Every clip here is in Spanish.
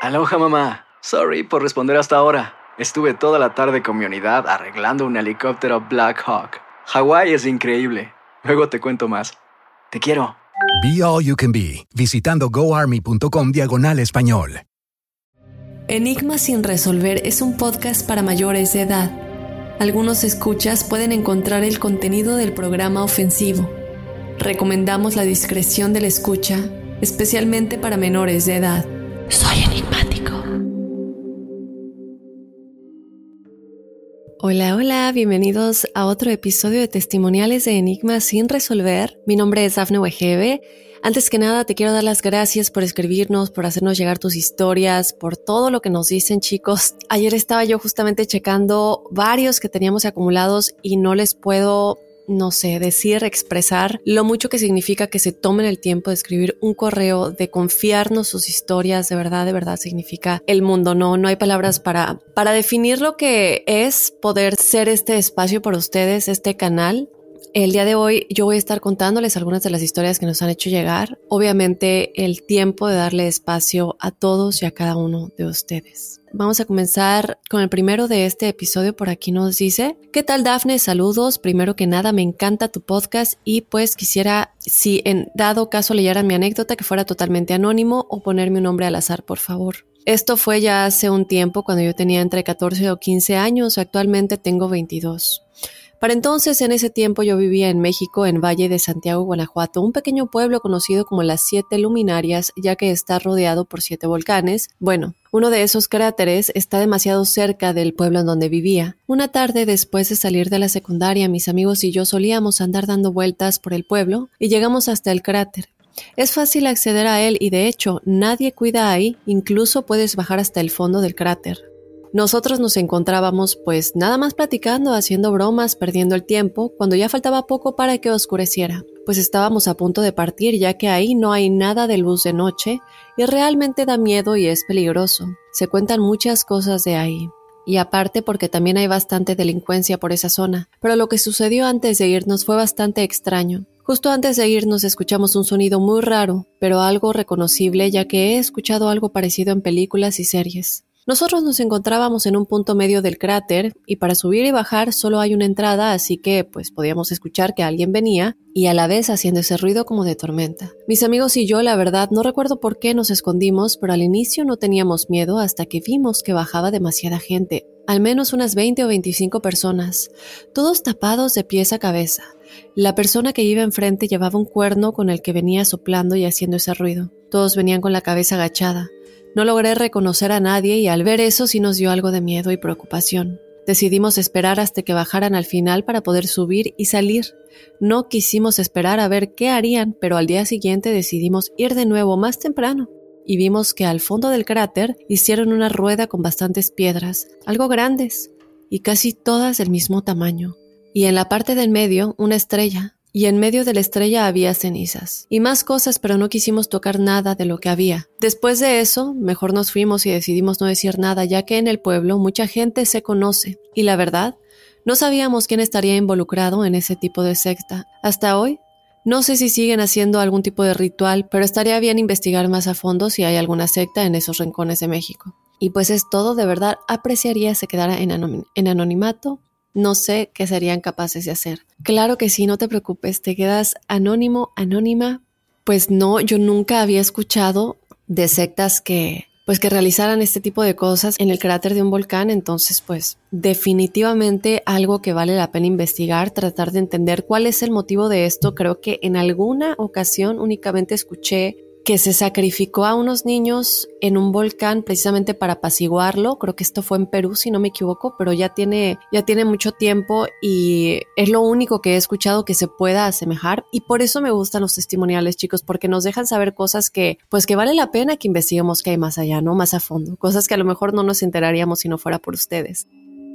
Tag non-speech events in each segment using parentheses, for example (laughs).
Aloha mamá. Sorry por responder hasta ahora. Estuve toda la tarde con mi unidad arreglando un helicóptero Black Hawk. Hawái es increíble. Luego te cuento más. Te quiero. Be All You Can Be, visitando goarmy.com diagonal español. Enigma sin resolver es un podcast para mayores de edad. Algunos escuchas pueden encontrar el contenido del programa ofensivo. Recomendamos la discreción de la escucha, especialmente para menores de edad. Soy enigmático. Hola, hola, bienvenidos a otro episodio de testimoniales de Enigma sin resolver. Mi nombre es Dafne Wegebe. Antes que nada, te quiero dar las gracias por escribirnos, por hacernos llegar tus historias, por todo lo que nos dicen, chicos. Ayer estaba yo justamente checando varios que teníamos acumulados y no les puedo no sé, decir, expresar lo mucho que significa que se tomen el tiempo de escribir un correo, de confiarnos sus historias, de verdad, de verdad significa el mundo. No, no hay palabras para, para definir lo que es poder ser este espacio para ustedes, este canal. El día de hoy yo voy a estar contándoles algunas de las historias que nos han hecho llegar. Obviamente el tiempo de darle espacio a todos y a cada uno de ustedes. Vamos a comenzar con el primero de este episodio. Por aquí nos dice, ¿qué tal Dafne? Saludos. Primero que nada, me encanta tu podcast y pues quisiera, si en dado caso leyeran mi anécdota, que fuera totalmente anónimo o ponerme un nombre al azar, por favor. Esto fue ya hace un tiempo cuando yo tenía entre 14 o 15 años, actualmente tengo 22. Para entonces, en ese tiempo yo vivía en México, en Valle de Santiago, Guanajuato, un pequeño pueblo conocido como las Siete Luminarias, ya que está rodeado por siete volcanes. Bueno, uno de esos cráteres está demasiado cerca del pueblo en donde vivía. Una tarde después de salir de la secundaria, mis amigos y yo solíamos andar dando vueltas por el pueblo y llegamos hasta el cráter. Es fácil acceder a él y de hecho nadie cuida ahí, incluso puedes bajar hasta el fondo del cráter. Nosotros nos encontrábamos pues nada más platicando, haciendo bromas, perdiendo el tiempo, cuando ya faltaba poco para que oscureciera, pues estábamos a punto de partir ya que ahí no hay nada de luz de noche y realmente da miedo y es peligroso. Se cuentan muchas cosas de ahí. Y aparte porque también hay bastante delincuencia por esa zona. Pero lo que sucedió antes de irnos fue bastante extraño. Justo antes de irnos escuchamos un sonido muy raro, pero algo reconocible ya que he escuchado algo parecido en películas y series. Nosotros nos encontrábamos en un punto medio del cráter y para subir y bajar solo hay una entrada, así que pues podíamos escuchar que alguien venía y a la vez haciendo ese ruido como de tormenta. Mis amigos y yo, la verdad, no recuerdo por qué nos escondimos, pero al inicio no teníamos miedo hasta que vimos que bajaba demasiada gente, al menos unas 20 o 25 personas, todos tapados de pies a cabeza. La persona que iba enfrente llevaba un cuerno con el que venía soplando y haciendo ese ruido. Todos venían con la cabeza agachada. No logré reconocer a nadie y al ver eso sí nos dio algo de miedo y preocupación. Decidimos esperar hasta que bajaran al final para poder subir y salir. No quisimos esperar a ver qué harían, pero al día siguiente decidimos ir de nuevo más temprano y vimos que al fondo del cráter hicieron una rueda con bastantes piedras, algo grandes y casi todas del mismo tamaño. Y en la parte del medio una estrella, y en medio de la estrella había cenizas. Y más cosas, pero no quisimos tocar nada de lo que había. Después de eso, mejor nos fuimos y decidimos no decir nada, ya que en el pueblo mucha gente se conoce. Y la verdad, no sabíamos quién estaría involucrado en ese tipo de secta. Hasta hoy, no sé si siguen haciendo algún tipo de ritual, pero estaría bien investigar más a fondo si hay alguna secta en esos rincones de México. Y pues es todo, de verdad apreciaría se quedara en, en anonimato no sé qué serían capaces de hacer. Claro que sí, no te preocupes, te quedas anónimo, anónima. Pues no, yo nunca había escuchado de sectas que pues que realizaran este tipo de cosas en el cráter de un volcán, entonces pues definitivamente algo que vale la pena investigar, tratar de entender cuál es el motivo de esto. Creo que en alguna ocasión únicamente escuché que se sacrificó a unos niños en un volcán precisamente para apaciguarlo. Creo que esto fue en Perú, si no me equivoco, pero ya tiene, ya tiene mucho tiempo y es lo único que he escuchado que se pueda asemejar. Y por eso me gustan los testimoniales, chicos, porque nos dejan saber cosas que, pues que vale la pena que investiguemos que hay más allá, ¿no? Más a fondo. Cosas que a lo mejor no nos enteraríamos si no fuera por ustedes.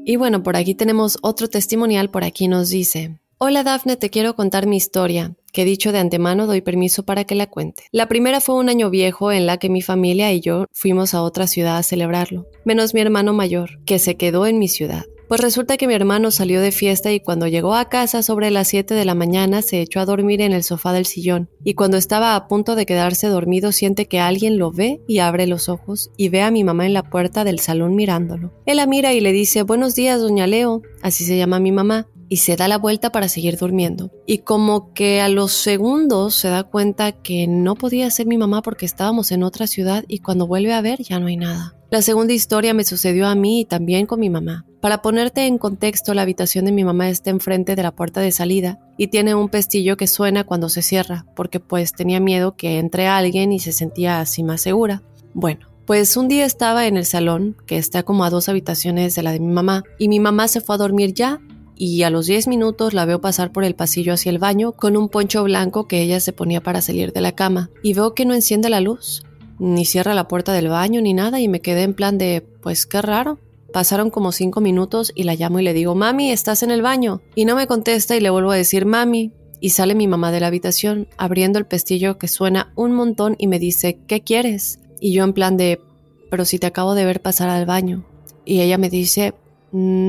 Y bueno, por aquí tenemos otro testimonial, por aquí nos dice, Hola Dafne, te quiero contar mi historia, que dicho de antemano doy permiso para que la cuente. La primera fue un año viejo en la que mi familia y yo fuimos a otra ciudad a celebrarlo, menos mi hermano mayor, que se quedó en mi ciudad. Pues resulta que mi hermano salió de fiesta y cuando llegó a casa sobre las 7 de la mañana se echó a dormir en el sofá del sillón y cuando estaba a punto de quedarse dormido siente que alguien lo ve y abre los ojos y ve a mi mamá en la puerta del salón mirándolo. Él la mira y le dice Buenos días, doña Leo, así se llama mi mamá, y se da la vuelta para seguir durmiendo. Y como que a los segundos se da cuenta que no podía ser mi mamá porque estábamos en otra ciudad y cuando vuelve a ver ya no hay nada. La segunda historia me sucedió a mí y también con mi mamá. Para ponerte en contexto, la habitación de mi mamá está enfrente de la puerta de salida y tiene un pestillo que suena cuando se cierra, porque pues tenía miedo que entre alguien y se sentía así más segura. Bueno, pues un día estaba en el salón, que está como a dos habitaciones de la de mi mamá, y mi mamá se fue a dormir ya y a los 10 minutos la veo pasar por el pasillo hacia el baño con un poncho blanco que ella se ponía para salir de la cama y veo que no enciende la luz, ni cierra la puerta del baño ni nada y me quedé en plan de, pues qué raro. Pasaron como cinco minutos y la llamo y le digo, mami, ¿estás en el baño? Y no me contesta y le vuelvo a decir, mami. Y sale mi mamá de la habitación, abriendo el pestillo que suena un montón y me dice, ¿qué quieres? Y yo en plan de, pero si te acabo de ver pasar al baño. Y ella me dice,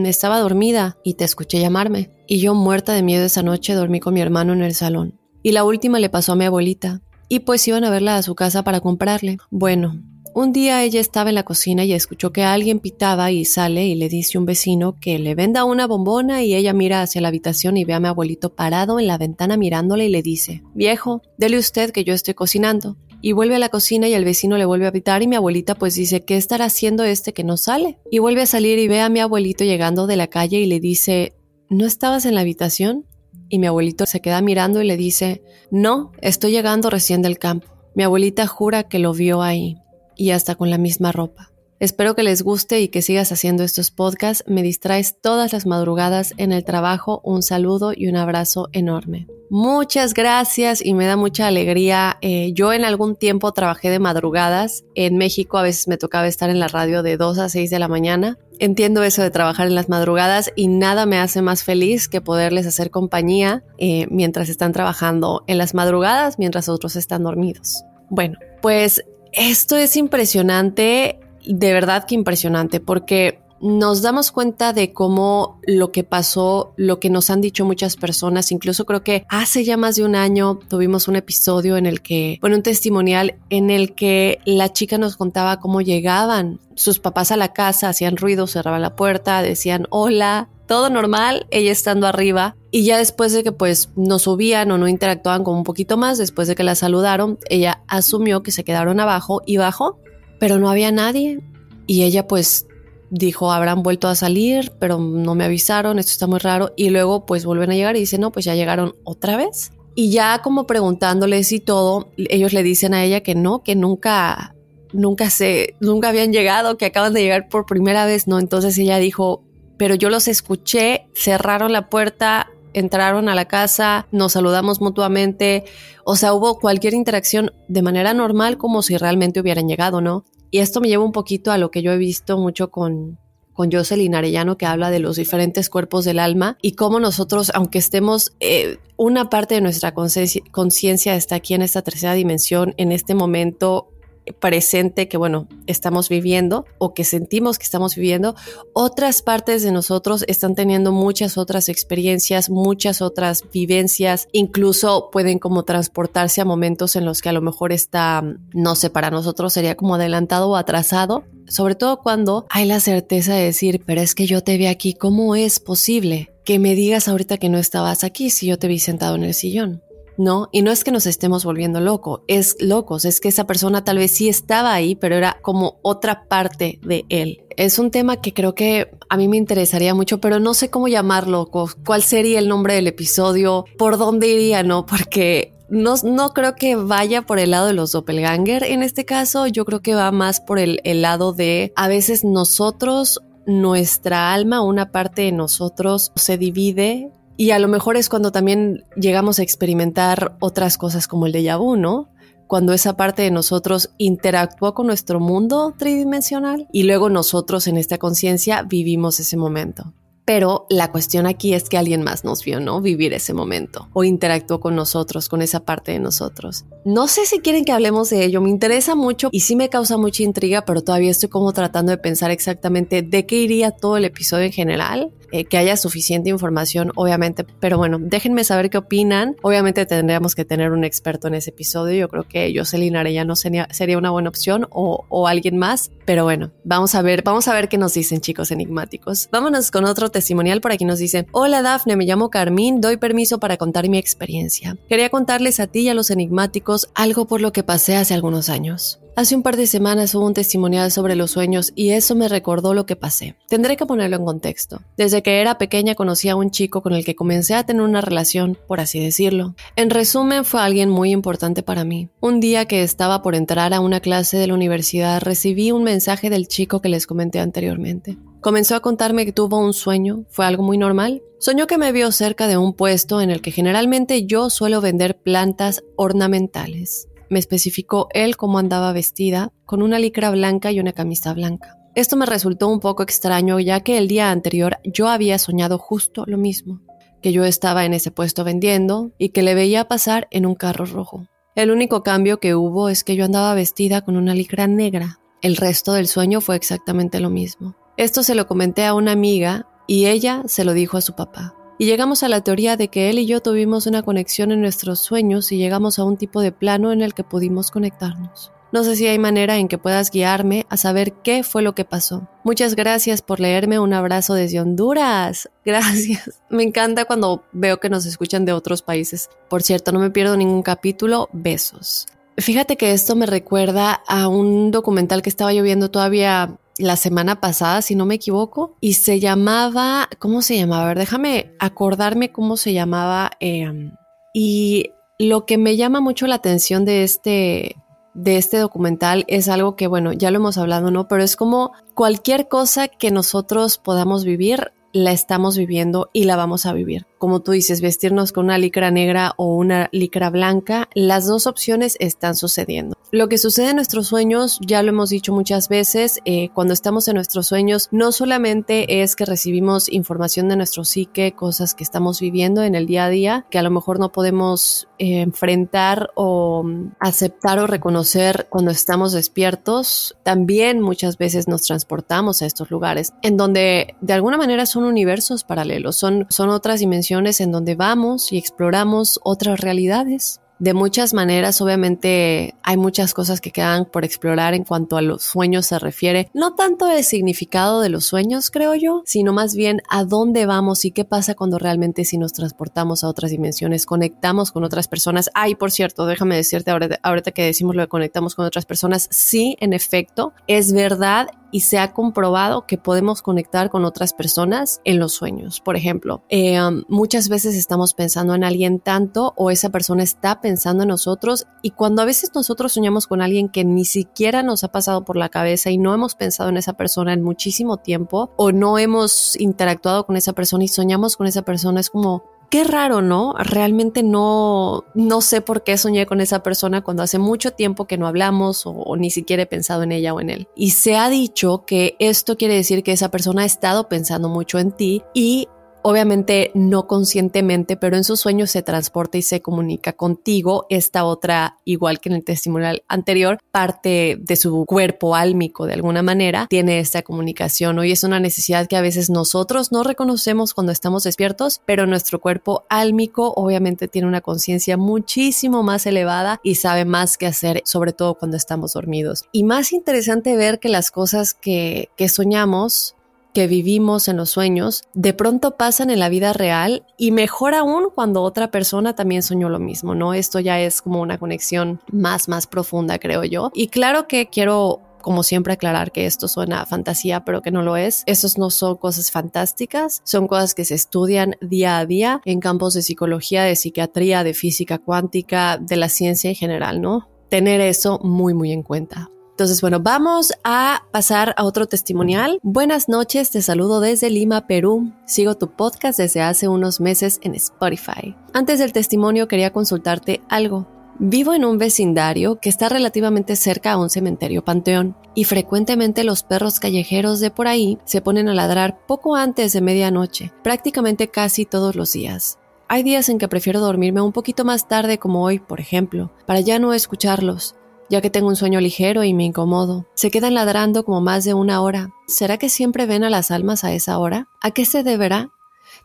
estaba dormida y te escuché llamarme. Y yo muerta de miedo esa noche dormí con mi hermano en el salón. Y la última le pasó a mi abuelita. Y pues iban a verla a su casa para comprarle. Bueno, un día ella estaba en la cocina y escuchó que alguien pitaba y sale y le dice un vecino que le venda una bombona y ella mira hacia la habitación y ve a mi abuelito parado en la ventana mirándole y le dice, viejo, dele usted que yo estoy cocinando y vuelve a la cocina y el vecino le vuelve a pitar y mi abuelita pues dice, ¿qué estará haciendo este que no sale? Y vuelve a salir y ve a mi abuelito llegando de la calle y le dice, ¿no estabas en la habitación? Y mi abuelito se queda mirando y le dice, no, estoy llegando recién del campo. Mi abuelita jura que lo vio ahí y hasta con la misma ropa. Espero que les guste y que sigas haciendo estos podcasts. Me distraes todas las madrugadas en el trabajo. Un saludo y un abrazo enorme. Muchas gracias y me da mucha alegría. Eh, yo en algún tiempo trabajé de madrugadas. En México a veces me tocaba estar en la radio de 2 a 6 de la mañana. Entiendo eso de trabajar en las madrugadas y nada me hace más feliz que poderles hacer compañía eh, mientras están trabajando en las madrugadas, mientras otros están dormidos. Bueno, pues esto es impresionante de verdad que impresionante porque nos damos cuenta de cómo lo que pasó, lo que nos han dicho muchas personas, incluso creo que hace ya más de un año tuvimos un episodio en el que, bueno, un testimonial en el que la chica nos contaba cómo llegaban sus papás a la casa, hacían ruido, cerraban la puerta, decían hola, todo normal, ella estando arriba. Y ya después de que pues no subían o no interactuaban con un poquito más, después de que la saludaron, ella asumió que se quedaron abajo y bajó pero no había nadie. Y ella pues dijo, habrán vuelto a salir, pero no me avisaron, esto está muy raro. Y luego pues vuelven a llegar y dicen, no, pues ya llegaron otra vez. Y ya como preguntándoles y todo, ellos le dicen a ella que no, que nunca, nunca se, nunca habían llegado, que acaban de llegar por primera vez, ¿no? Entonces ella dijo, pero yo los escuché, cerraron la puerta, entraron a la casa, nos saludamos mutuamente, o sea, hubo cualquier interacción de manera normal como si realmente hubieran llegado, ¿no? Y esto me lleva un poquito a lo que yo he visto mucho con, con Jocelyn Arellano que habla de los diferentes cuerpos del alma y cómo nosotros, aunque estemos, eh, una parte de nuestra conciencia está aquí en esta tercera dimensión, en este momento presente que, bueno, estamos viviendo o que sentimos que estamos viviendo, otras partes de nosotros están teniendo muchas otras experiencias, muchas otras vivencias, incluso pueden como transportarse a momentos en los que a lo mejor está, no sé, para nosotros sería como adelantado o atrasado, sobre todo cuando hay la certeza de decir, pero es que yo te vi aquí, ¿cómo es posible que me digas ahorita que no estabas aquí si yo te vi sentado en el sillón? ¿No? Y no es que nos estemos volviendo locos, es locos, es que esa persona tal vez sí estaba ahí, pero era como otra parte de él. Es un tema que creo que a mí me interesaría mucho, pero no sé cómo llamarlo, cuál sería el nombre del episodio, por dónde iría, ¿no? Porque no, no, creo que vaya por el lado de los doppelganger en este caso, yo creo que va más por el, lado de a veces nosotros, nuestra alma, una parte de nosotros se divide y a lo mejor es cuando también llegamos a experimentar otras cosas como el déjà vu, ¿no? Cuando esa parte de nosotros interactuó con nuestro mundo tridimensional y luego nosotros en esta conciencia vivimos ese momento. Pero la cuestión aquí es que alguien más nos vio, ¿no? Vivir ese momento o interactuó con nosotros, con esa parte de nosotros. No sé si quieren que hablemos de ello, me interesa mucho y sí me causa mucha intriga, pero todavía estoy como tratando de pensar exactamente de qué iría todo el episodio en general. Eh, que haya suficiente información, obviamente. Pero bueno, déjenme saber qué opinan. Obviamente tendríamos que tener un experto en ese episodio. Yo creo que Jocelyn Arellano sería, una buena opción o, o alguien más. Pero bueno, vamos a ver, vamos a ver qué nos dicen chicos enigmáticos. Vámonos con otro testimonial por aquí nos dice, hola Dafne, me llamo Carmín, doy permiso para contar mi experiencia. Quería contarles a ti y a los enigmáticos algo por lo que pasé hace algunos años. Hace un par de semanas hubo un testimonial sobre los sueños y eso me recordó lo que pasé. Tendré que ponerlo en contexto. Desde que era pequeña conocí a un chico con el que comencé a tener una relación, por así decirlo. En resumen, fue alguien muy importante para mí. Un día que estaba por entrar a una clase de la universidad, recibí un mensaje del chico que les comenté anteriormente. Comenzó a contarme que tuvo un sueño, fue algo muy normal. Soñó que me vio cerca de un puesto en el que generalmente yo suelo vender plantas ornamentales. Me especificó él cómo andaba vestida, con una licra blanca y una camisa blanca. Esto me resultó un poco extraño ya que el día anterior yo había soñado justo lo mismo, que yo estaba en ese puesto vendiendo y que le veía pasar en un carro rojo. El único cambio que hubo es que yo andaba vestida con una licra negra. El resto del sueño fue exactamente lo mismo. Esto se lo comenté a una amiga y ella se lo dijo a su papá. Y llegamos a la teoría de que él y yo tuvimos una conexión en nuestros sueños y llegamos a un tipo de plano en el que pudimos conectarnos. No sé si hay manera en que puedas guiarme a saber qué fue lo que pasó. Muchas gracias por leerme. Un abrazo desde Honduras. (laughs) Gracias. Me encanta cuando veo que nos escuchan de otros países. Por cierto, no me pierdo ningún capítulo. Besos. Fíjate que esto me recuerda a un documental que estaba yo viendo todavía la semana pasada, si no me equivoco, y se llamaba, ¿cómo se llamaba? A ver, déjame acordarme cómo se llamaba. Em, y lo que me llama mucho la atención de este, de este documental es algo que, bueno, ya lo hemos hablado, ¿no? Pero es como cualquier cosa que nosotros podamos vivir, la estamos viviendo y la vamos a vivir. Como tú dices, vestirnos con una licra negra o una licra blanca, las dos opciones están sucediendo. Lo que sucede en nuestros sueños, ya lo hemos dicho muchas veces, eh, cuando estamos en nuestros sueños, no solamente es que recibimos información de nuestro psique, cosas que estamos viviendo en el día a día, que a lo mejor no podemos eh, enfrentar o mm, aceptar o reconocer cuando estamos despiertos, también muchas veces nos transportamos a estos lugares, en donde de alguna manera son universos paralelos, son, son otras dimensiones en donde vamos y exploramos otras realidades de muchas maneras, obviamente hay muchas cosas que quedan por explorar en cuanto a los sueños se refiere. No tanto el significado de los sueños, creo yo, sino más bien a dónde vamos y qué pasa cuando realmente si nos transportamos a otras dimensiones, conectamos con otras personas. Ay, por cierto, déjame decirte ahorita, ahorita que decimos lo de conectamos con otras personas, sí, en efecto, es verdad y se ha comprobado que podemos conectar con otras personas en los sueños. Por ejemplo, eh, um, muchas veces estamos pensando en alguien tanto o esa persona está pensando en nosotros y cuando a veces nosotros soñamos con alguien que ni siquiera nos ha pasado por la cabeza y no hemos pensado en esa persona en muchísimo tiempo o no hemos interactuado con esa persona y soñamos con esa persona, es como Qué raro, ¿no? Realmente no, no sé por qué soñé con esa persona cuando hace mucho tiempo que no hablamos o, o, ni siquiera he pensado en ella o en él. Y se ha dicho que esto quiere decir que esa persona ha estado pensando mucho en ti y obviamente no conscientemente, pero en sus sueños se transporta y se comunica contigo. Esta otra, igual que en el testimonial anterior, parte de su cuerpo álmico de alguna manera, tiene esta comunicación. Hoy es una necesidad que a veces nosotros no reconocemos cuando estamos despiertos, pero nuestro cuerpo álmico obviamente tiene una conciencia muchísimo más elevada y sabe más qué hacer, sobre todo cuando estamos dormidos. Y más interesante ver que las cosas que, que soñamos que vivimos en los sueños de pronto pasan en la vida real y mejor aún cuando otra persona también soñó lo mismo, ¿no? Esto ya es como una conexión más, más profunda, creo yo. Y claro que quiero como siempre aclarar que esto suena a fantasía, pero que no lo es. Esos no son cosas fantásticas, son cosas que se estudian día a día en campos de psicología, de psiquiatría, de física cuántica, de la ciencia en general, ¿no? Tener eso muy, muy en cuenta. Entonces, bueno, vamos a pasar a otro testimonial. Buenas noches, te saludo desde Lima, Perú. Sigo tu podcast desde hace unos meses en Spotify. Antes del testimonio quería consultarte algo. Vivo en un vecindario que está relativamente cerca a un cementerio panteón y frecuentemente los perros callejeros de por ahí se ponen a ladrar poco antes de medianoche, prácticamente casi todos los días. Hay días en que prefiero dormirme un poquito más tarde como hoy, por ejemplo, para ya no escucharlos, ya que tengo un sueño ligero y me incomodo. Se quedan ladrando como más de una hora. ¿Será que siempre ven a las almas a esa hora? ¿A qué se deberá?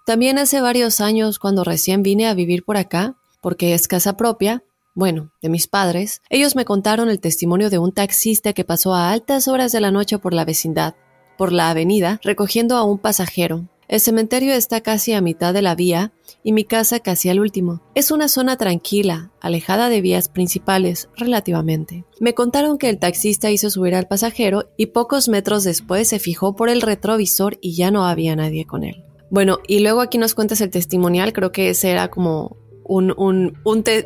También hace varios años, cuando recién vine a vivir por acá, porque es casa propia, bueno, de mis padres, ellos me contaron el testimonio de un taxista que pasó a altas horas de la noche por la vecindad, por la avenida, recogiendo a un pasajero. El cementerio está casi a mitad de la vía y mi casa casi al último. Es una zona tranquila, alejada de vías principales, relativamente. Me contaron que el taxista hizo subir al pasajero y pocos metros después se fijó por el retrovisor y ya no había nadie con él. Bueno, y luego aquí nos cuentas el testimonial, creo que ese era como un, un,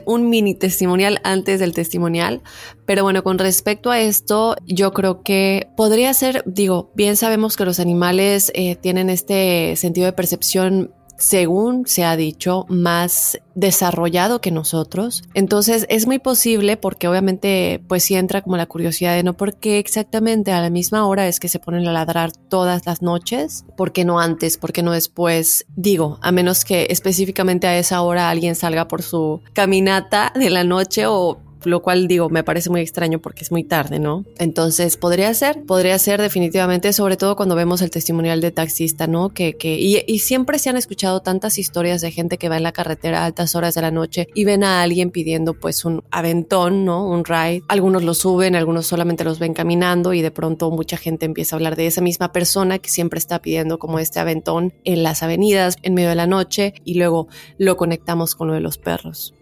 un, mini testimonial antes del testimonial. Pero bueno, con respecto a esto, yo creo que podría ser, digo, bien sabemos que los animales eh, tienen este sentido de percepción según se ha dicho, más desarrollado que nosotros. Entonces es muy posible porque obviamente pues sí entra como la curiosidad de no por qué exactamente a la misma hora es que se ponen a ladrar todas las noches, por qué no antes, por qué no después. Digo, a menos que específicamente a esa hora alguien salga por su caminata de la noche o lo cual digo, me parece muy extraño porque es muy tarde, ¿no? Entonces, podría ser, podría ser definitivamente, sobre todo cuando vemos el testimonial de taxista, ¿no? Que, que y, siempre se han escuchado tantas historias de gente que va en la carretera a altas horas de la noche y ven a alguien pidiendo pues un aventón, ¿no? Un ride. Algunos lo suben, algunos solamente los ven caminando y de pronto mucha gente empieza a hablar de esa misma persona que siempre está pidiendo como este aventón en las avenidas en medio de la noche y luego lo conectamos con lo de los perros.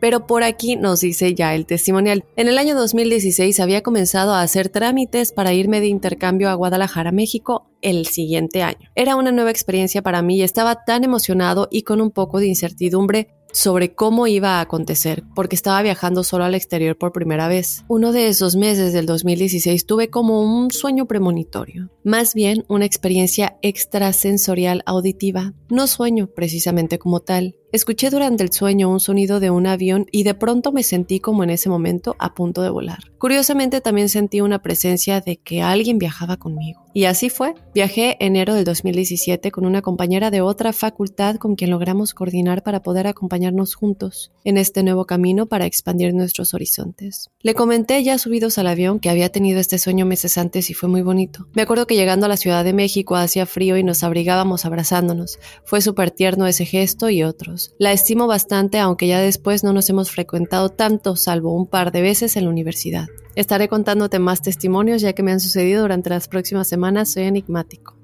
Pero por aquí nos dice ya el testimonial. En el año 2016 había comenzado a hacer trámites para irme de intercambio a Guadalajara, México, el siguiente año. Era una nueva experiencia para mí y estaba tan emocionado y con un poco de incertidumbre sobre cómo iba a acontecer, porque estaba viajando solo al exterior por primera vez. Uno de esos meses del 2016 tuve como un sueño premonitorio, más bien una experiencia extrasensorial auditiva, no sueño precisamente como tal. Escuché durante el sueño un sonido de un avión y de pronto me sentí como en ese momento a punto de volar. Curiosamente también sentí una presencia de que alguien viajaba conmigo. Y así fue. Viajé enero del 2017 con una compañera de otra facultad con quien logramos coordinar para poder acompañarnos juntos en este nuevo camino para expandir nuestros horizontes. Le comenté ya subidos al avión que había tenido este sueño meses antes y fue muy bonito. Me acuerdo que llegando a la Ciudad de México hacía frío y nos abrigábamos abrazándonos. Fue súper tierno ese gesto y otros. La estimo bastante, aunque ya después no nos hemos frecuentado tanto, salvo un par de veces en la universidad. Estaré contándote más testimonios ya que me han sucedido durante las próximas semanas, soy enigmático.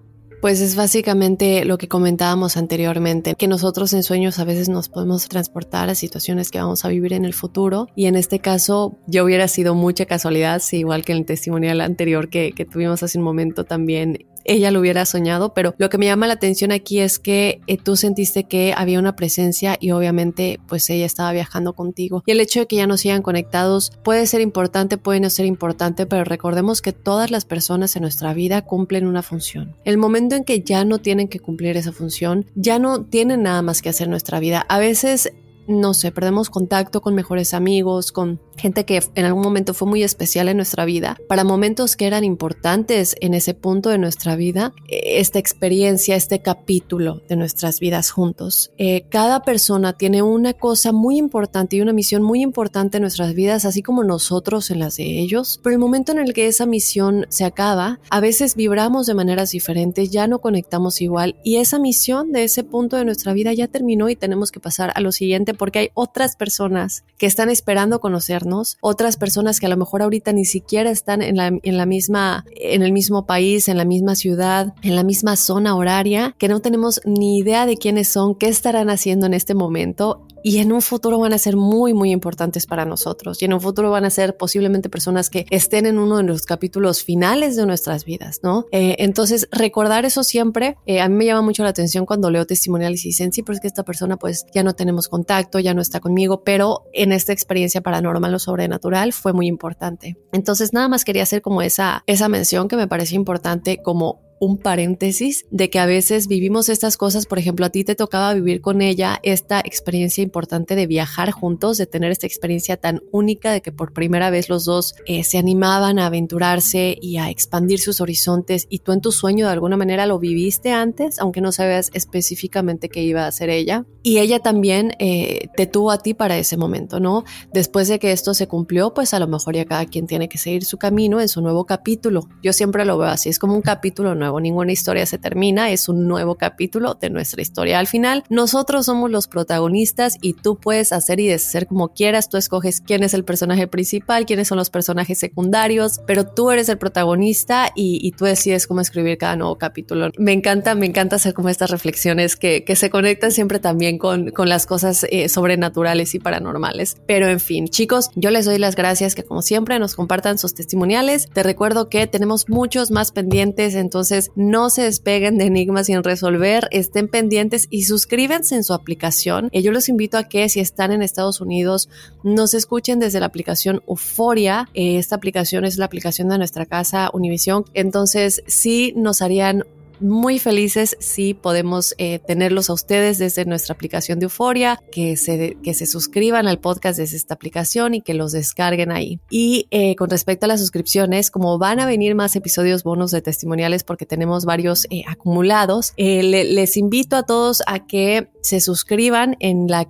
Pues es básicamente lo que comentábamos anteriormente, que nosotros en sueños a veces nos podemos transportar a situaciones que vamos a vivir en el futuro y en este caso yo hubiera sido mucha casualidad, si igual que en el testimonial anterior que, que tuvimos hace un momento también ella lo hubiera soñado, pero lo que me llama la atención aquí es que eh, tú sentiste que había una presencia y obviamente pues ella estaba viajando contigo. Y el hecho de que ya no sigan conectados puede ser importante, puede no ser importante, pero recordemos que todas las personas en nuestra vida cumplen una función. El momento en que ya no tienen que cumplir esa función, ya no tienen nada más que hacer en nuestra vida. A veces no sé, perdemos contacto con mejores amigos, con gente que en algún momento fue muy especial en nuestra vida, para momentos que eran importantes en ese punto de nuestra vida, eh, esta experiencia, este capítulo de nuestras vidas juntos. Eh, cada persona tiene una cosa muy importante y una misión muy importante en nuestras vidas, así como nosotros en las de ellos, pero el momento en el que esa misión se acaba, a veces vibramos de maneras diferentes, ya no conectamos igual y esa misión de ese punto de nuestra vida ya terminó y tenemos que pasar a lo siguiente porque hay otras personas que están esperando conocernos, otras personas que a lo mejor ahorita ni siquiera están en la, en la misma, en el mismo país, en la misma ciudad, en la misma zona horaria, que no tenemos ni idea de quiénes son, qué estarán haciendo en este momento y en un futuro van a ser muy, muy importantes para nosotros. Y en un futuro van a ser posiblemente personas que estén en uno de los capítulos finales de nuestras vidas, ¿no? Eh, entonces, recordar eso siempre, eh, a mí me llama mucho la atención cuando leo testimoniales y dicen, sí, pero es que esta persona pues ya no tenemos contacto, ya no está conmigo, pero en esta experiencia paranormal o sobrenatural fue muy importante. Entonces, nada más quería hacer como esa, esa mención que me parece importante como un paréntesis de que a veces vivimos estas cosas, por ejemplo, a ti te tocaba vivir con ella esta experiencia importante de viajar juntos, de tener esta experiencia tan única de que por primera vez los dos eh, se animaban a aventurarse y a expandir sus horizontes y tú en tu sueño de alguna manera lo viviste antes, aunque no sabías específicamente qué iba a hacer ella. Y ella también eh, te tuvo a ti para ese momento, ¿no? Después de que esto se cumplió, pues a lo mejor ya cada quien tiene que seguir su camino en su nuevo capítulo. Yo siempre lo veo así, es como un capítulo nuevo ninguna historia se termina, es un nuevo capítulo de nuestra historia. Al final, nosotros somos los protagonistas y tú puedes hacer y deshacer como quieras, tú escoges quién es el personaje principal, quiénes son los personajes secundarios, pero tú eres el protagonista y, tú decides cómo escribir cada nuevo capítulo. Me encanta, me encanta hacer como estas reflexiones que, se conectan siempre también con, con las cosas eh, sobrenaturales y paranormales. Pero en fin, chicos, yo les doy las gracias que como siempre nos compartan sus testimoniales. Te recuerdo que tenemos muchos más pendientes, entonces no se despeguen de Enigma sin resolver, estén pendientes y suscríbanse en su aplicación. yo los invito a que si están en Estados Unidos, nos escuchen desde la aplicación Euforia. Eh, esta aplicación es la aplicación de nuestra casa Univision. Entonces, sí nos harían muy felices si podemos eh, tenerlos a ustedes desde nuestra aplicación de Euforia, que se, que se suscriban al podcast desde esta aplicación y que los descarguen ahí. Y eh, con respecto a las suscripciones, como van a venir más episodios bonos de testimoniales porque tenemos varios eh, acumulados, les invito a todos a que se suscriban en la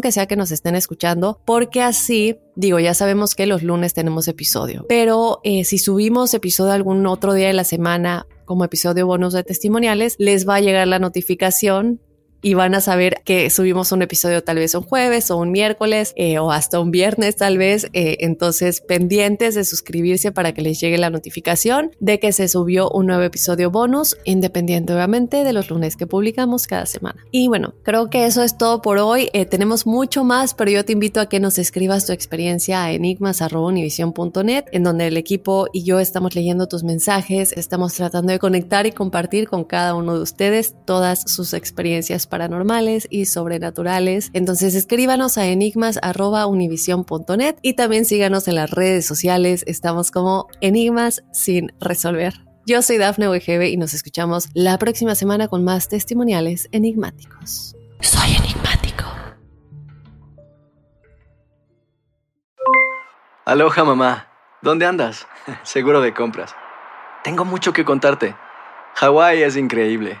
que sea que nos estén escuchando, porque así Digo, ya sabemos que los lunes tenemos episodio, pero si subimos episodio algún otro día de la semana como episodio bonus de testimoniales, les va a llegar la notificación y van a saber que subimos un episodio tal vez un jueves o un miércoles eh, o hasta un viernes tal vez. Eh, entonces pendientes de suscribirse para que les llegue la notificación de que se subió un nuevo episodio bonus, independiente obviamente de los lunes que publicamos cada semana. Y bueno, creo que eso es todo por hoy. Eh, tenemos mucho más, pero yo te invito a que nos escribas tu experiencia a enigmas.univision.net, en donde el equipo y yo estamos leyendo tus mensajes, estamos tratando de conectar y compartir con cada uno de ustedes todas sus experiencias paranormales y sobrenaturales. Entonces escríbanos a enigmas.univision.net y también síganos en las redes sociales. Estamos como Enigmas sin resolver. Yo soy Dafne WGB y nos escuchamos la próxima semana con más testimoniales enigmáticos. Soy enigmático. Aloha mamá, ¿dónde andas? (laughs) Seguro de compras. Tengo mucho que contarte. Hawái es increíble.